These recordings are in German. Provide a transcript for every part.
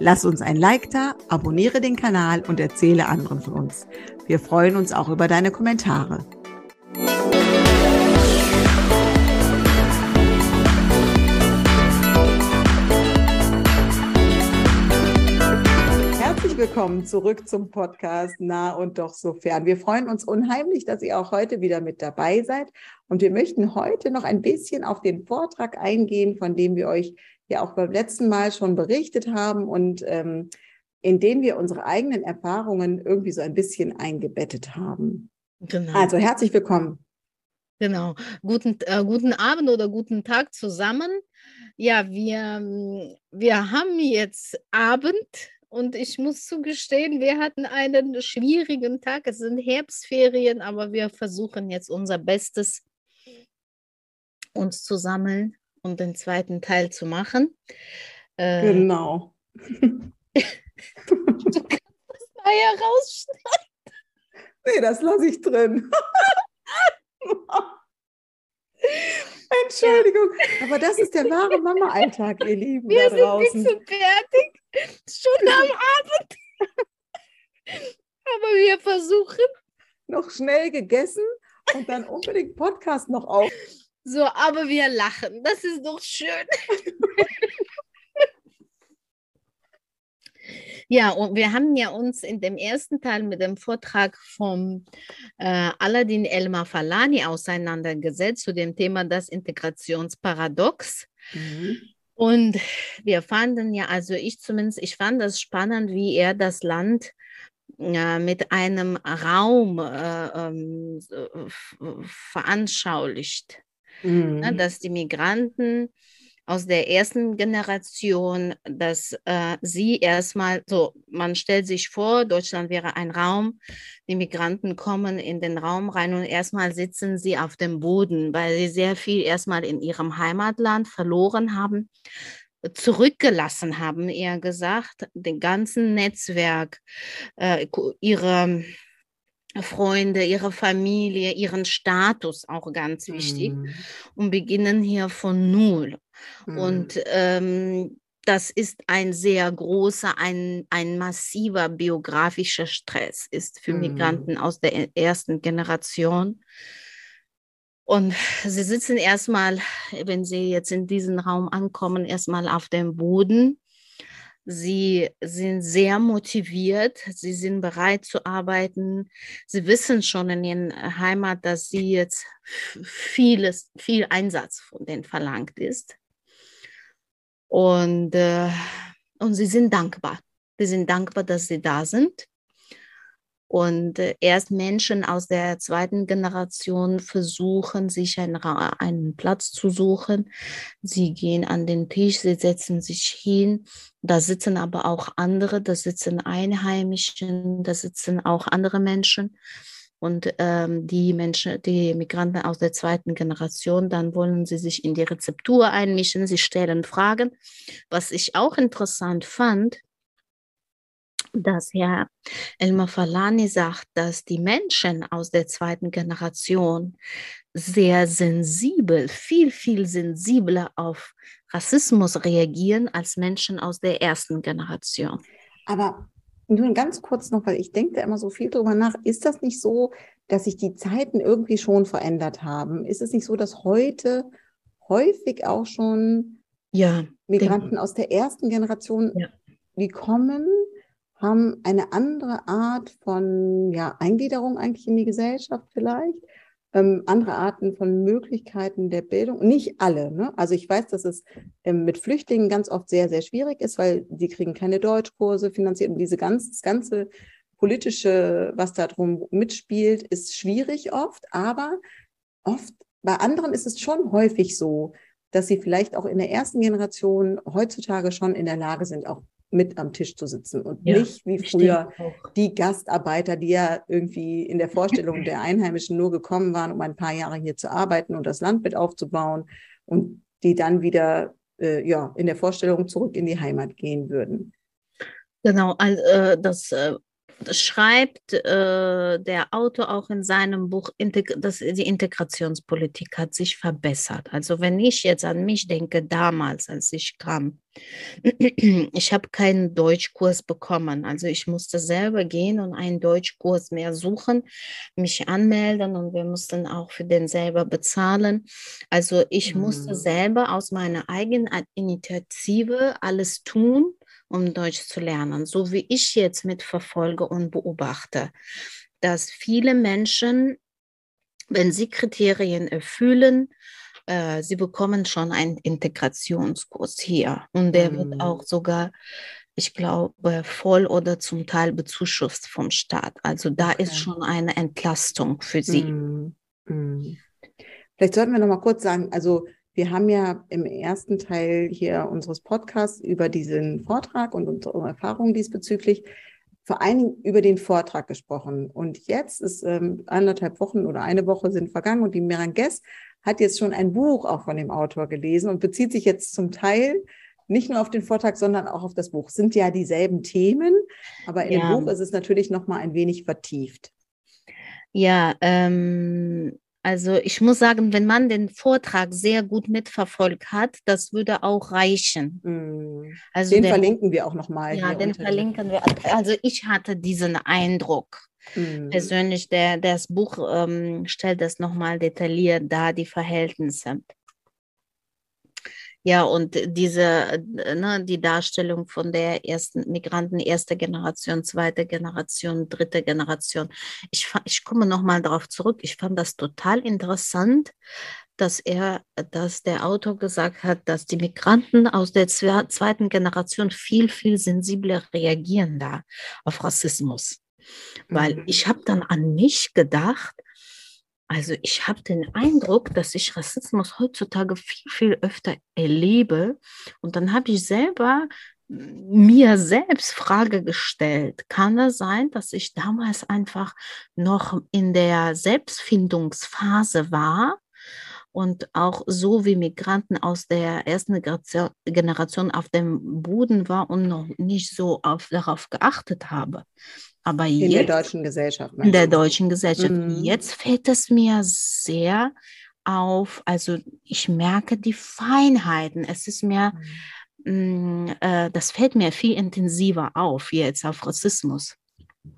Lass uns ein Like da, abonniere den Kanal und erzähle anderen von uns. Wir freuen uns auch über deine Kommentare. Herzlich willkommen zurück zum Podcast Nah und doch so fern. Wir freuen uns unheimlich, dass ihr auch heute wieder mit dabei seid. Und wir möchten heute noch ein bisschen auf den Vortrag eingehen, von dem wir euch ja auch beim letzten Mal schon berichtet haben und ähm, in denen wir unsere eigenen Erfahrungen irgendwie so ein bisschen eingebettet haben. Genau. Also herzlich willkommen. Genau. Guten, äh, guten Abend oder guten Tag zusammen. Ja, wir, wir haben jetzt Abend und ich muss zugestehen, wir hatten einen schwierigen Tag. Es sind Herbstferien, aber wir versuchen jetzt unser Bestes, uns zu sammeln um den zweiten Teil zu machen. Äh, genau. du kannst das nachher rausschneiden. Nee, das lasse ich drin. Entschuldigung, aber das ist der wahre Mama-Alltag, ihr Lieben. Wir sind draußen. nicht so fertig, schon am Abend. aber wir versuchen. Noch schnell gegessen und dann unbedingt Podcast noch auf. So, aber wir lachen. Das ist doch schön. Ja, und wir haben ja uns in dem ersten Teil mit dem Vortrag vom äh, Aladdin Elmar Falani auseinandergesetzt zu dem Thema das Integrationsparadox. Mhm. Und wir fanden ja, also ich zumindest, ich fand das spannend, wie er das Land äh, mit einem Raum äh, ähm, veranschaulicht. Ne, mhm. Ne, dass die Migranten aus der ersten Generation, dass äh, sie erstmal, so, man stellt sich vor, Deutschland wäre ein Raum, die Migranten kommen in den Raum rein und erstmal sitzen sie auf dem Boden, weil sie sehr viel erstmal in ihrem Heimatland verloren haben, zurückgelassen haben, eher gesagt, den ganzen Netzwerk, äh, ihre Freunde, ihre Familie, ihren Status auch ganz wichtig mhm. und beginnen hier von Null. Mhm. Und ähm, das ist ein sehr großer, ein, ein massiver biografischer Stress, ist für mhm. Migranten aus der e-, ersten Generation. Und sie sitzen erstmal, wenn sie jetzt in diesen Raum ankommen, erstmal auf dem Boden Sie sind sehr motiviert, sie sind bereit zu arbeiten. Sie wissen schon in ihrer Heimat, dass sie jetzt vieles, viel Einsatz von denen verlangt ist. Und, äh, und sie sind dankbar. Sie sind dankbar, dass sie da sind. Und äh, erst Menschen aus der zweiten Generation versuchen, sich einen, einen Platz zu suchen. Sie gehen an den Tisch, sie setzen sich hin. Da sitzen aber auch andere, da sitzen Einheimischen, da sitzen auch andere Menschen. Und ähm, die Menschen, die Migranten aus der zweiten Generation, dann wollen sie sich in die Rezeptur einmischen, sie stellen Fragen. Was ich auch interessant fand, dass Herr Elmar Falani sagt, dass die Menschen aus der zweiten Generation sehr sensibel, viel, viel sensibler auf Rassismus reagieren als Menschen aus der ersten Generation. Aber nur ganz kurz noch, weil ich denke da immer so viel drüber nach. Ist das nicht so, dass sich die Zeiten irgendwie schon verändert haben? Ist es nicht so, dass heute häufig auch schon ja, Migranten aus der ersten Generation, ja. die kommen, haben eine andere Art von ja, Eingliederung eigentlich in die Gesellschaft vielleicht, ähm, andere Arten von Möglichkeiten der Bildung. Nicht alle. Ne? Also ich weiß, dass es ähm, mit Flüchtlingen ganz oft sehr, sehr schwierig ist, weil sie kriegen keine Deutschkurse finanziert und diese ganze, das ganze politische, was da drum mitspielt, ist schwierig oft, aber oft bei anderen ist es schon häufig so, dass sie vielleicht auch in der ersten Generation heutzutage schon in der Lage sind, auch mit am Tisch zu sitzen und ja, nicht wie früher die Gastarbeiter, die ja irgendwie in der Vorstellung der Einheimischen nur gekommen waren, um ein paar Jahre hier zu arbeiten und das Land mit aufzubauen und die dann wieder äh, ja, in der Vorstellung zurück in die Heimat gehen würden. Genau, also, äh, das äh, schreibt äh, der Autor auch in seinem Buch, dass die Integrationspolitik hat sich verbessert. Also wenn ich jetzt an mich denke, damals, als ich kam, ich habe keinen Deutschkurs bekommen. Also ich musste selber gehen und einen Deutschkurs mehr suchen, mich anmelden und wir mussten auch für den selber bezahlen. Also ich mhm. musste selber aus meiner eigenen Initiative alles tun um Deutsch zu lernen, so wie ich jetzt mitverfolge und beobachte, dass viele Menschen, wenn sie Kriterien erfüllen, äh, sie bekommen schon einen Integrationskurs hier und der mm. wird auch sogar ich glaube, voll oder zum Teil bezuschusst vom Staat. Also da okay. ist schon eine Entlastung für sie. Mm. Mm. Vielleicht sollten wir noch mal kurz sagen, also wir haben ja im ersten Teil hier unseres Podcasts über diesen Vortrag und unsere Erfahrungen diesbezüglich vor allen Dingen über den Vortrag gesprochen. Und jetzt ist ähm, anderthalb Wochen oder eine Woche sind vergangen und die Meranges hat jetzt schon ein Buch auch von dem Autor gelesen und bezieht sich jetzt zum Teil nicht nur auf den Vortrag, sondern auch auf das Buch. Sind ja dieselben Themen, aber in ja. dem Buch ist es natürlich noch mal ein wenig vertieft. Ja, ähm, also ich muss sagen, wenn man den Vortrag sehr gut mitverfolgt hat, das würde auch reichen. Mm. Also den der, verlinken wir auch nochmal. Ja, den verlinken wir. Also ich hatte diesen Eindruck. Mm. Persönlich, der, das Buch ähm, stellt das nochmal detailliert dar, die Verhältnisse. Ja, und diese, äh, ne, die Darstellung von der ersten Migranten, erste Generation, zweite Generation, dritte Generation. Ich, ich komme nochmal darauf zurück. Ich fand das total interessant, dass er, dass der Autor gesagt hat, dass die Migranten aus der zweiten Generation viel, viel sensibler reagieren da auf Rassismus. Weil mhm. ich habe dann an mich gedacht, also ich habe den Eindruck, dass ich Rassismus heutzutage viel, viel öfter erlebe. Und dann habe ich selber mir selbst Frage gestellt, kann es sein, dass ich damals einfach noch in der Selbstfindungsphase war und auch so wie Migranten aus der ersten Generation auf dem Boden war und noch nicht so auf, darauf geachtet habe. Aber in jetzt, der deutschen Gesellschaft. In der deutschen Gesellschaft. Mhm. Jetzt fällt es mir sehr auf, also ich merke die Feinheiten. Es ist mir, mhm. mh, äh, das fällt mir viel intensiver auf jetzt auf Rassismus.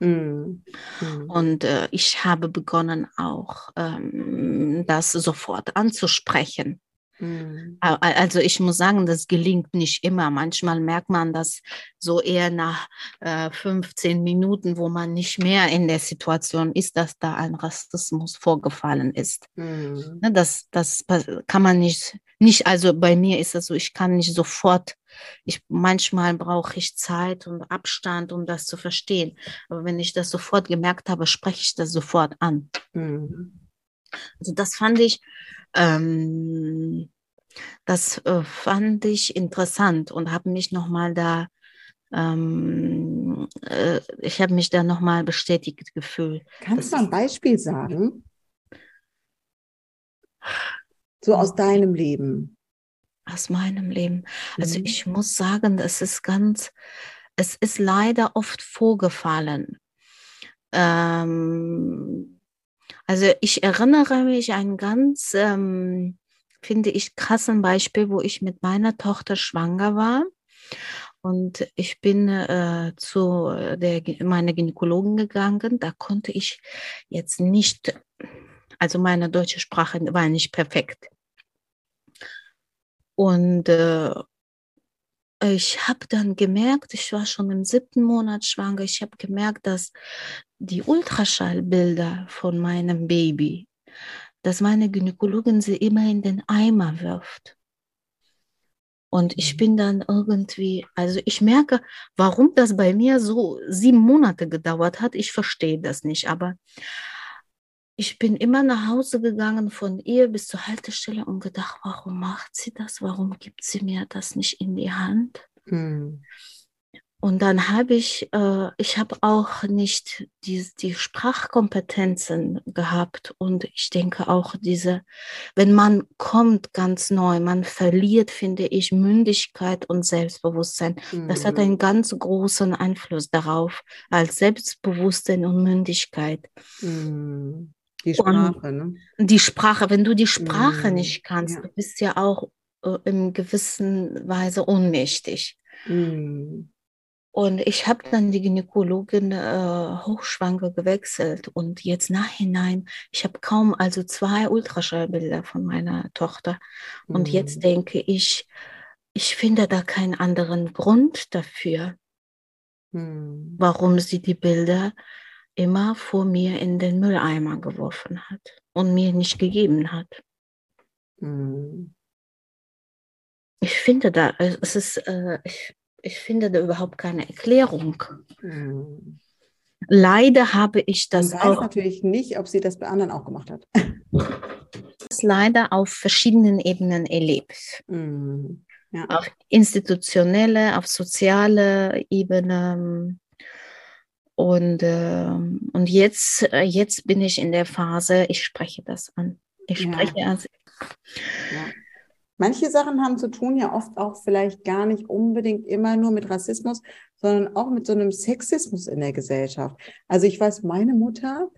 Mhm. mhm. Und äh, ich habe begonnen auch ähm, das sofort anzusprechen. Mhm. Also ich muss sagen, das gelingt nicht immer. Manchmal merkt man das so eher nach äh, 15 Minuten, wo man nicht mehr in der Situation ist, dass da ein Rassismus vorgefallen ist. Mhm. Ne, das, das kann man nicht, nicht, also bei mir ist das so, ich kann nicht sofort, ich, manchmal brauche ich Zeit und Abstand, um das zu verstehen. Aber wenn ich das sofort gemerkt habe, spreche ich das sofort an. Mhm. Also das fand ich ähm, das äh, fand ich interessant und habe mich nochmal da, ähm, äh, ich habe mich da nochmal bestätigt gefühlt. Kannst du ein Beispiel sagen? So aus deinem Leben. Aus meinem Leben. Also mhm. ich muss sagen, es ist ganz, es ist leider oft vorgefallen. Ähm, also ich erinnere mich an ganz ähm, finde ich, krassen Beispiel, wo ich mit meiner Tochter schwanger war. Und ich bin äh, zu der, meiner Gynäkologin gegangen. Da konnte ich jetzt nicht, also meine deutsche Sprache war nicht perfekt. Und äh, ich habe dann gemerkt, ich war schon im siebten Monat schwanger, ich habe gemerkt, dass die Ultraschallbilder von meinem Baby dass meine Gynäkologin sie immer in den Eimer wirft. Und ich mhm. bin dann irgendwie, also ich merke, warum das bei mir so sieben Monate gedauert hat. Ich verstehe das nicht, aber ich bin immer nach Hause gegangen von ihr bis zur Haltestelle und gedacht, warum macht sie das? Warum gibt sie mir das nicht in die Hand? Mhm. Und dann habe ich, äh, ich habe auch nicht die, die Sprachkompetenzen gehabt. Und ich denke auch diese, wenn man kommt ganz neu, man verliert, finde ich, Mündigkeit und Selbstbewusstsein. Mhm. Das hat mhm. einen ganz großen Einfluss darauf, als Selbstbewusstsein und Mündigkeit. Mhm. Die Sprache, und ne? Die Sprache, wenn du die Sprache mhm. nicht kannst, ja. du bist ja auch äh, in gewissen Weise ohnmächtig. Mhm. Und ich habe dann die Gynäkologin äh, hochschwanger gewechselt und jetzt nachhinein, ich habe kaum also zwei Ultraschallbilder von meiner Tochter. Und mhm. jetzt denke ich, ich finde da keinen anderen Grund dafür, mhm. warum sie die Bilder immer vor mir in den Mülleimer geworfen hat und mir nicht gegeben hat. Mhm. Ich finde da, es ist, äh, ich, ich finde da überhaupt keine Erklärung. Mhm. Leider habe ich das Man weiß auch. natürlich nicht, ob sie das bei anderen auch gemacht hat. Das leider auf verschiedenen Ebenen erlebt. Mhm. Ja. Auf institutionelle, auf soziale Ebene. Und, äh, und jetzt, jetzt bin ich in der Phase, ich spreche das an. Ich spreche ja. also. Ja. Manche Sachen haben zu tun ja oft auch vielleicht gar nicht unbedingt immer nur mit Rassismus, sondern auch mit so einem Sexismus in der Gesellschaft. Also ich weiß, meine Mutter,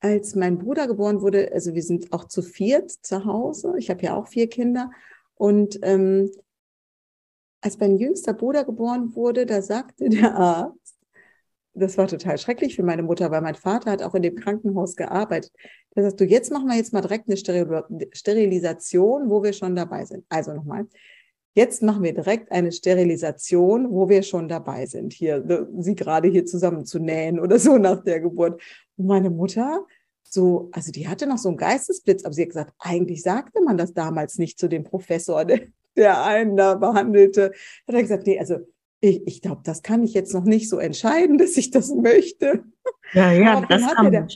als mein Bruder geboren wurde, also wir sind auch zu viert zu Hause. Ich habe ja auch vier Kinder. Und ähm, als mein jüngster Bruder geboren wurde, da sagte der Arzt, das war total schrecklich für meine Mutter, weil mein Vater hat auch in dem Krankenhaus gearbeitet. Da sagst du, jetzt machen wir jetzt mal direkt eine Sterilisation, wo wir schon dabei sind. Also nochmal. Jetzt machen wir direkt eine Sterilisation, wo wir schon dabei sind, hier, ne, sie gerade hier zusammen zu nähen oder so nach der Geburt. Und meine Mutter, so, also die hatte noch so einen Geistesblitz, aber sie hat gesagt, eigentlich sagte man das damals nicht zu dem Professor, der, der einen da behandelte. Hat er gesagt, nee, also ich, ich glaube, das kann ich jetzt noch nicht so entscheiden, dass ich das möchte. Ja, ja, das kann man.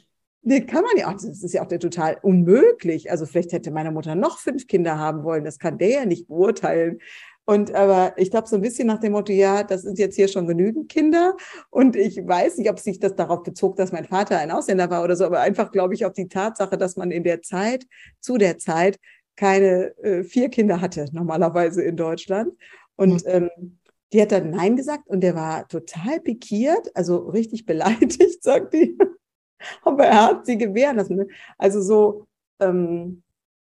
Nee, kann man ja auch. Das ist ja auch total unmöglich. Also vielleicht hätte meine Mutter noch fünf Kinder haben wollen. Das kann der ja nicht beurteilen. Und aber ich glaube so ein bisschen nach dem Motto, ja, das sind jetzt hier schon genügend Kinder. Und ich weiß nicht, ob sich das darauf bezog, dass mein Vater ein Ausländer war oder so, aber einfach glaube ich auf die Tatsache, dass man in der Zeit, zu der Zeit, keine äh, vier Kinder hatte, normalerweise in Deutschland. Und mhm. ähm, die hat dann Nein gesagt und der war total pikiert, also richtig beleidigt, sagt die. Aber er hat sie gewähren lassen. Ne? Also so, ähm,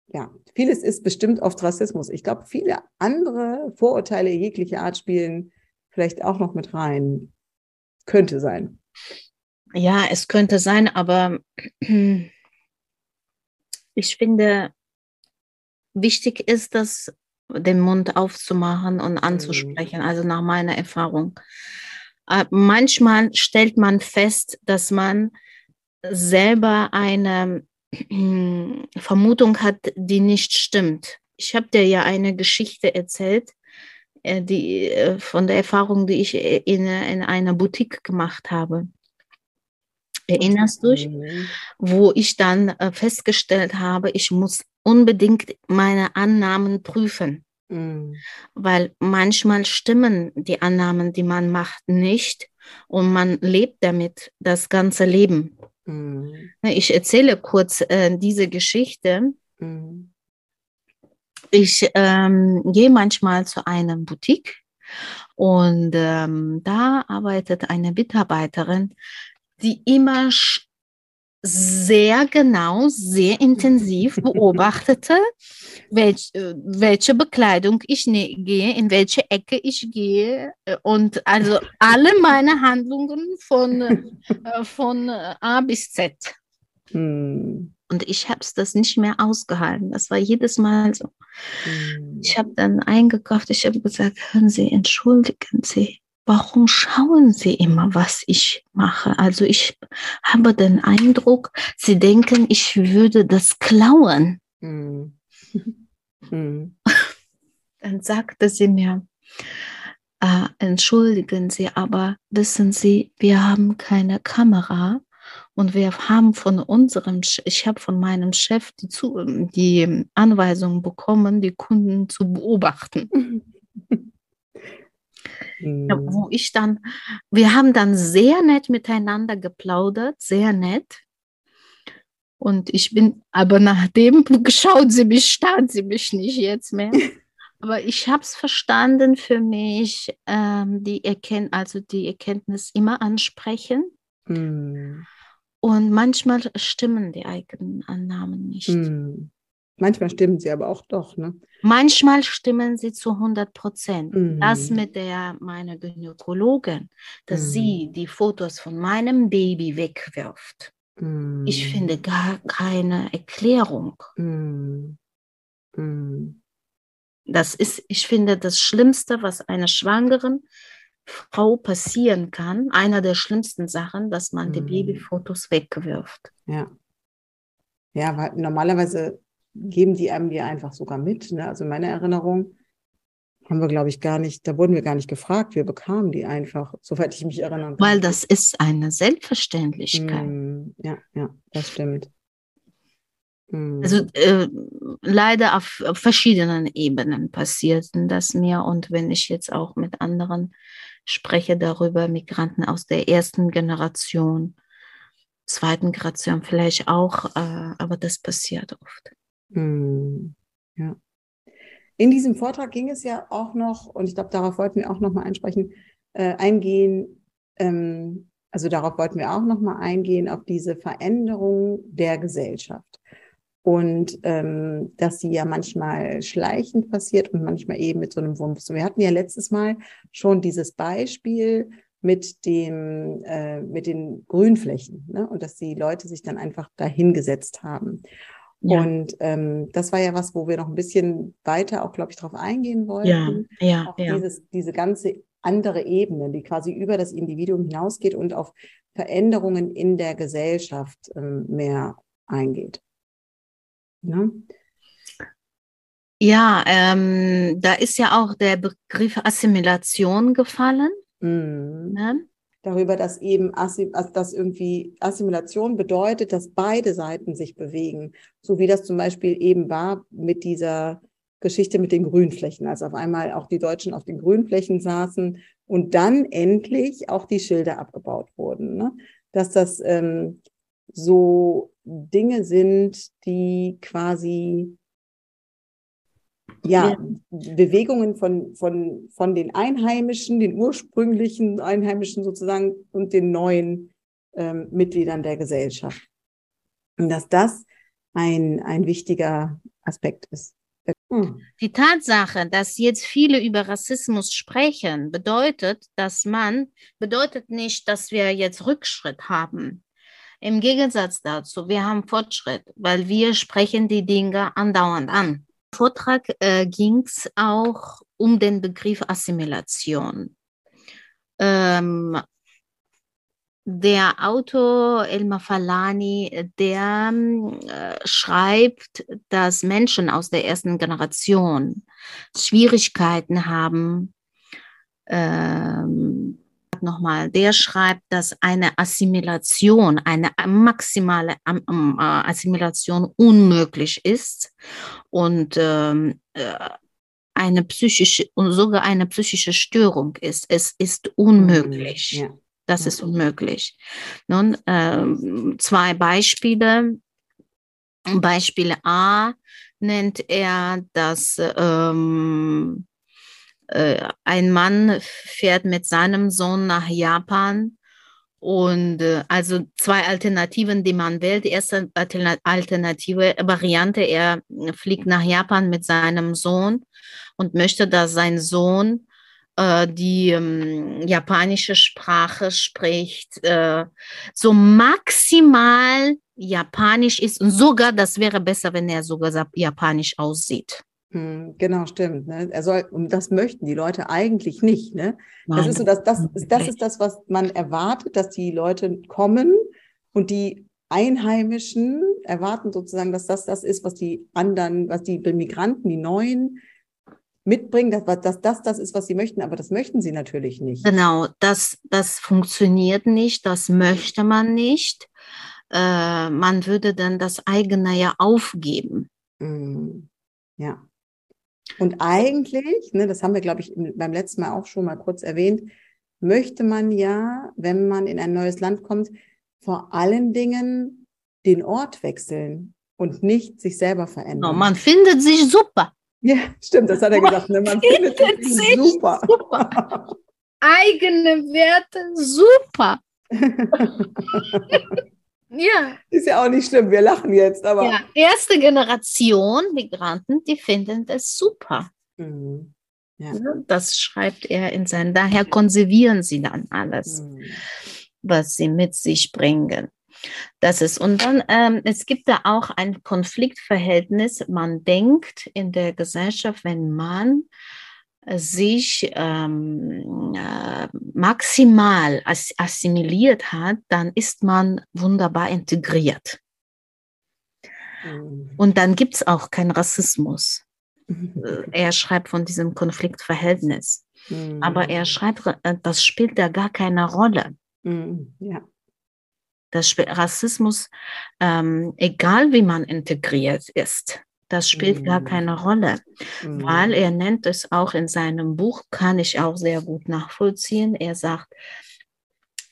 ja, vieles ist bestimmt oft Rassismus. Ich glaube, viele andere Vorurteile jeglicher Art spielen vielleicht auch noch mit rein. Könnte sein. Ja, es könnte sein, aber ich finde, wichtig ist, dass den Mund aufzumachen und anzusprechen, mhm. also nach meiner Erfahrung. Äh, manchmal stellt man fest, dass man selber eine Vermutung hat, die nicht stimmt. Ich habe dir ja eine Geschichte erzählt, äh, die, äh, von der Erfahrung, die ich in, in einer Boutique gemacht habe. Erinnerst du dich? Mhm. Wo ich dann festgestellt habe, ich muss unbedingt meine Annahmen prüfen. Mhm. Weil manchmal stimmen die Annahmen, die man macht, nicht und man lebt damit das ganze Leben. Mhm. Ich erzähle kurz äh, diese Geschichte. Mhm. Ich ähm, gehe manchmal zu einem Boutique und ähm, da arbeitet eine Mitarbeiterin, die immer sehr genau, sehr intensiv beobachtete, welch, äh, welche Bekleidung ich ne gehe, in welche Ecke ich gehe äh, und also alle meine Handlungen von, äh, von A bis Z. Hm. Und ich habe es das nicht mehr ausgehalten. Das war jedes Mal so. Hm. Ich habe dann eingekauft, ich habe gesagt, hören Sie, entschuldigen Sie, warum schauen Sie immer, was ich mache? Also ich habe den Eindruck, Sie denken, ich würde das klauen. Mhm. Mhm. Dann sagte sie mir, äh, entschuldigen Sie, aber wissen Sie, wir haben keine Kamera und wir haben von unserem, ich habe von meinem Chef die, die Anweisung bekommen, die Kunden zu beobachten. Ja, wo Mhm. ich dann, wir haben dann sehr nett miteinander geplaudert, sehr nett. Und ich bin, aber nachdem schaut sie mich, starrt sie mich nicht jetzt mehr. Aber ich habe es verstanden für mich, ähm, die Erkennt also die Erkenntnis immer ansprechen. Mhm. Und manchmal stimmen die eigenen Annahmen nicht. Mhm. Manchmal stimmen sie aber auch doch, ne? Manchmal stimmen sie zu 100 Prozent. Das Mhm. mit der meiner Gynäkologin, dass Mhm. sie die Fotos von meinem Baby wegwirft. Ich Mhm. finde gar keine Erklärung. Mhm. Mhm. Das ist, ich finde, das Schlimmste, was einer schwangeren Frau passieren kann, einer der schlimmsten Sachen, dass man die Mhm. Babyfotos wegwirft. Ja. Ja, weil normalerweise geben die einem die einfach sogar mit. Ne? Also in meiner Erinnerung haben wir, glaube ich, gar nicht, da wurden wir gar nicht gefragt, wir bekamen die einfach, soweit ich mich erinnern kann. Weil das ist eine Selbstverständlichkeit. Mm, ja, ja, das stimmt. Mm, Also äh, leider auf, auf verschiedenen Ebenen passierten das mir. Und wenn ich jetzt auch mit anderen spreche darüber, Migranten aus der ersten Generation, zweiten Generation vielleicht auch, äh, aber das passiert oft. Mm, ja. In diesem Vortrag ging es ja auch noch, und ich glaube, darauf wollten wir auch noch mal einsprechen, äh, eingehen, ähm, also darauf wollten wir auch noch mal eingehen, auf diese Veränderung der Gesellschaft. Und ähm, dass sie ja manchmal schleichend passiert und manchmal eben mit so einem Wumms. Wir hatten ja letztes Mal schon dieses Beispiel mit dem äh, mit den Grünflächen ne? und dass die Leute sich dann einfach dahingesetzt haben. Ja. Und ähm, das war ja was, wo wir noch ein bisschen weiter auch, glaube ich, darauf eingehen wollten. Ja, ja, Auch ja. dieses, diese ganze andere Ebene, die quasi über das Individuum hinausgeht und auf Veränderungen in der Gesellschaft ähm, mehr eingeht. Ne? Ja, ähm, da ist ja auch der Begriff Assimilation gefallen. Mhm. Ne? Darüber, dass eben Assim, also dass irgendwie Assimilation bedeutet, dass beide Seiten sich bewegen, so wie das zum Beispiel eben war mit dieser Geschichte mit den Grünflächen, als auf einmal auch die Deutschen auf den Grünflächen saßen und dann endlich auch die Schilder abgebaut wurden. Ne? Dass das ähm, so Dinge sind, die quasi ja, Bewegungen von, von, von den Einheimischen, den ursprünglichen Einheimischen sozusagen und den neuen ähm, Mitgliedern der Gesellschaft. Und dass das ein, ein wichtiger Aspekt ist. Hm. Die Tatsache, dass jetzt viele über Rassismus sprechen, bedeutet, dass man, bedeutet nicht, dass wir jetzt Rückschritt haben. Im Gegensatz dazu, wir haben Fortschritt, weil wir sprechen die Dinge andauernd an. Vortrag äh, ging es auch um den Begriff Assimilation. Ähm, der Autor Elmar Falani, der äh, schreibt, dass Menschen aus der ersten Generation Schwierigkeiten haben. Ähm, nochmal, der schreibt, dass eine Assimilation, eine maximale äh, Assimilation unmöglich ist und ähm, äh, eine psychische und sogar eine psychische Störung ist. Es ist unmöglich. Ja. Das Ja. ist unmöglich. Nun, ähm, zwei Beispiele. Beispiel A nennt er, dass ähm, äh, ein Mann fährt mit seinem Sohn nach Japan und äh, also zwei Alternativen, die man wählt. Erste Alterna alternative Variante, er fliegt nach Japan mit seinem Sohn und möchte, dass sein Sohn äh, die ähm, japanische Sprache spricht, äh, so maximal japanisch ist und sogar, das wäre besser, wenn er sogar japanisch aussieht. Hm, Genau, stimmt. Ne? Er soll, und das möchten die Leute eigentlich nicht. Ne? Das ist so, das, ist- das ist das, was man erwartet, dass die Leute kommen und die Einheimischen erwarten sozusagen, dass das das ist, was die anderen, was die Migranten, die Neuen mitbringen, dass, dass das das ist, was sie möchten, aber das möchten sie natürlich nicht. Genau, das, das funktioniert nicht, das möchte man nicht. Äh, man würde dann das eigene ja aufgeben. Mm, Ja. Und eigentlich, ne, das haben wir, glaube ich, beim letzten Mal auch schon mal kurz erwähnt, möchte man ja, wenn man in ein neues Land kommt, vor allen Dingen den Ort wechseln und nicht sich selber verändern. No, man findet sich super. Ja, stimmt, das hat er gesagt. Ne? Man findet, findet sich super. super. Eigene Werte super. ja. Ist ja auch nicht schlimm, wir lachen jetzt, aber. Ja, erste Generation Migranten, die finden das super. Mhm. Ja. Das schreibt er in seinen, daher konservieren sie dann alles, mhm. was sie mit sich bringen. Das ist, und dann, ähm, es gibt da auch ein Konfliktverhältnis. Man denkt in der Gesellschaft, wenn man sich ähm, äh, maximal ass assimiliert hat, dann ist man wunderbar integriert. Mhm. Und dann gibt es auch keinen Rassismus. Er schreibt von diesem Konfliktverhältnis. Mhm. Aber er schreibt, äh, das spielt da gar keine Rolle. Mhm. Ja. Das Rassismus, ähm, egal wie man integriert ist, das spielt mhm. gar keine Rolle, mhm. weil er nennt es auch in seinem Buch, kann ich auch sehr gut nachvollziehen. Er sagt,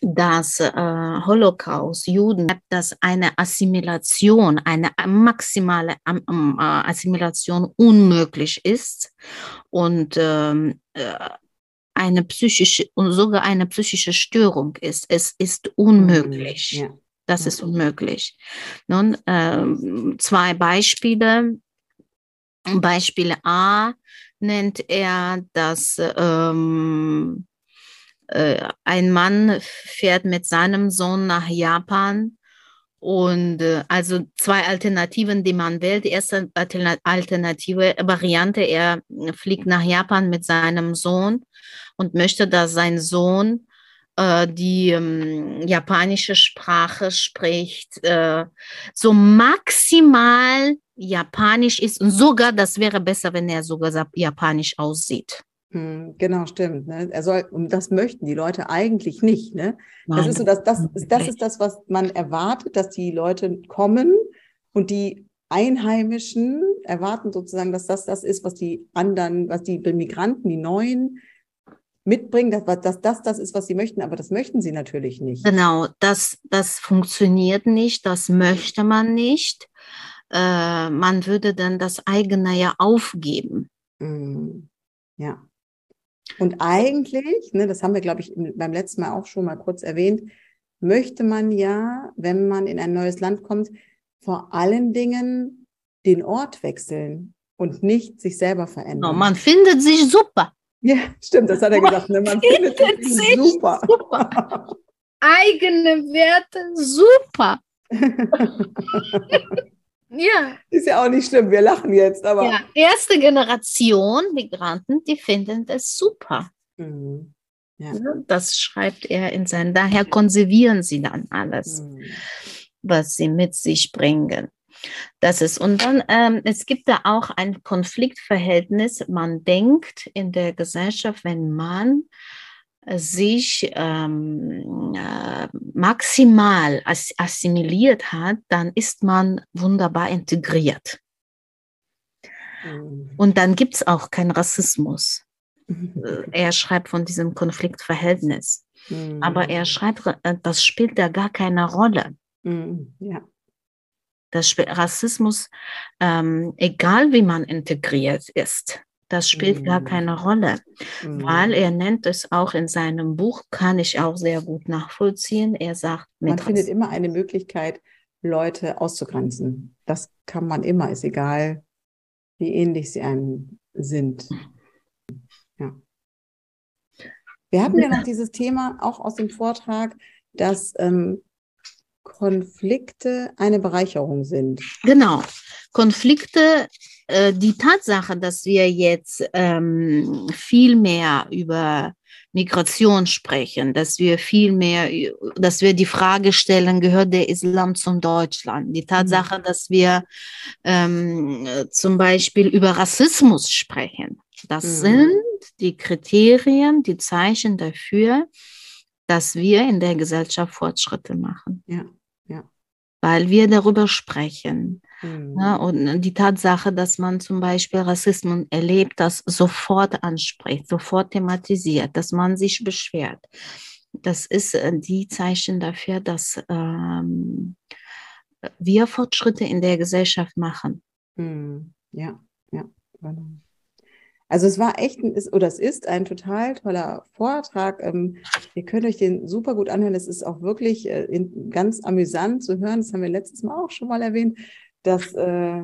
dass äh, Holocaust, Juden, dass eine Assimilation, eine maximale ähm, äh, Assimilation unmöglich ist und ähm, äh, eine psychische und sogar eine psychische Störung ist. Es ist unmöglich. Ja. Das ist unmöglich. Nun, äh, zwei Beispiele. Beispiel A nennt er, dass ähm, äh, ein Mann fährt mit seinem Sohn nach Japan und äh, also zwei Alternativen, die man wählt. Die erste alternative Variante, er fliegt nach Japan mit seinem Sohn und möchte, dass sein Sohn die ähm, japanische Sprache spricht, äh, so maximal japanisch ist und sogar, das wäre besser, wenn er sogar japanisch aussieht. Hm, genau, stimmt. Ne? Er soll, und das möchten die Leute eigentlich nicht. Ne? Das ist so, dass das, das ist das, was man erwartet, dass die Leute kommen und die Einheimischen erwarten sozusagen, dass das das ist, was die anderen, was die Migranten, die Neuen mitbringen, dass, dass das das ist, was sie möchten, aber das möchten sie natürlich nicht. Genau, das, das funktioniert nicht, das möchte man nicht. Äh, man würde dann das eigene ja aufgeben. Mm, ja. Und eigentlich, ne, das haben wir, glaube ich, beim letzten Mal auch schon mal kurz erwähnt, möchte man ja, wenn man in ein neues Land kommt, vor allen Dingen den Ort wechseln und nicht sich selber verändern. Oh, man findet sich super. Ja, stimmt, das hat er gesagt. Ne? Man findet, findet sich super. super. Eigene Werte super. Ja. Ist ja auch nicht schlimm, wir lachen jetzt, aber. Ja, erste Generation Migranten, die finden das super. Mhm. Ja. Das schreibt er in seinen, daher konservieren sie dann alles, mhm. was sie mit sich bringen. Das ist, und dann, ähm, es gibt da auch ein Konfliktverhältnis. Man denkt in der Gesellschaft, wenn man sich ähm, äh, maximal ass assimiliert hat, dann ist man wunderbar integriert. Mhm. Und dann gibt es auch keinen Rassismus. Mhm. Er schreibt von diesem Konfliktverhältnis. Mhm. Aber er schreibt, äh, das spielt da gar keine Rolle. Mhm. Ja. Das Rassismus, ähm, egal wie man integriert ist, das spielt gar mhm. keine Rolle, mhm. weil er nennt es auch in seinem Buch, kann ich auch sehr gut nachvollziehen. Er sagt, man findet immer eine Möglichkeit, Leute auszugrenzen. Das kann man immer, ist egal, wie ähnlich sie einem sind. Ja. Wir hatten ja noch dieses Thema auch aus dem Vortrag, dass ähm, Konflikte eine Bereicherung sind. Genau. Konflikte, äh, die Tatsache, dass wir jetzt ähm, viel mehr über Migration sprechen, dass wir viel mehr, dass wir die Frage stellen, gehört der Islam zum Deutschland? Die Tatsache, mhm. dass wir ähm, zum Beispiel über Rassismus sprechen, das mhm. sind die Kriterien, die Zeichen dafür, dass wir in der Gesellschaft Fortschritte machen. Ja, ja. Weil wir darüber sprechen, Mhm. Ja, und die Tatsache, dass man zum Beispiel Rassismus erlebt, das sofort anspricht, sofort thematisiert, dass man sich beschwert, das ist äh, die Zeichen dafür, dass ähm, wir Fortschritte in der Gesellschaft machen. Mhm. Ja, ja, genau. Also es war echt, ein, ist, oder es ist ein total toller Vortrag. Ähm, ihr könnt euch den super gut anhören. Es ist auch wirklich äh, in, ganz amüsant zu hören. Das haben wir letztes Mal auch schon mal erwähnt. Das äh,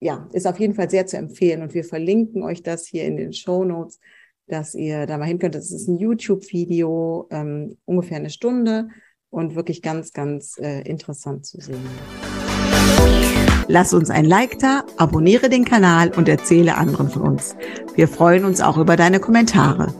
ja, ist auf jeden Fall sehr zu empfehlen. Und wir verlinken euch das hier in den Show Notes, dass ihr da mal hin könnt. Das ist ein YouTube-Video, ähm, ungefähr eine Stunde und wirklich ganz, ganz äh, interessant zu sehen. Lass uns ein Like da, abonniere den Kanal und erzähle anderen von uns. Wir freuen uns auch über deine Kommentare.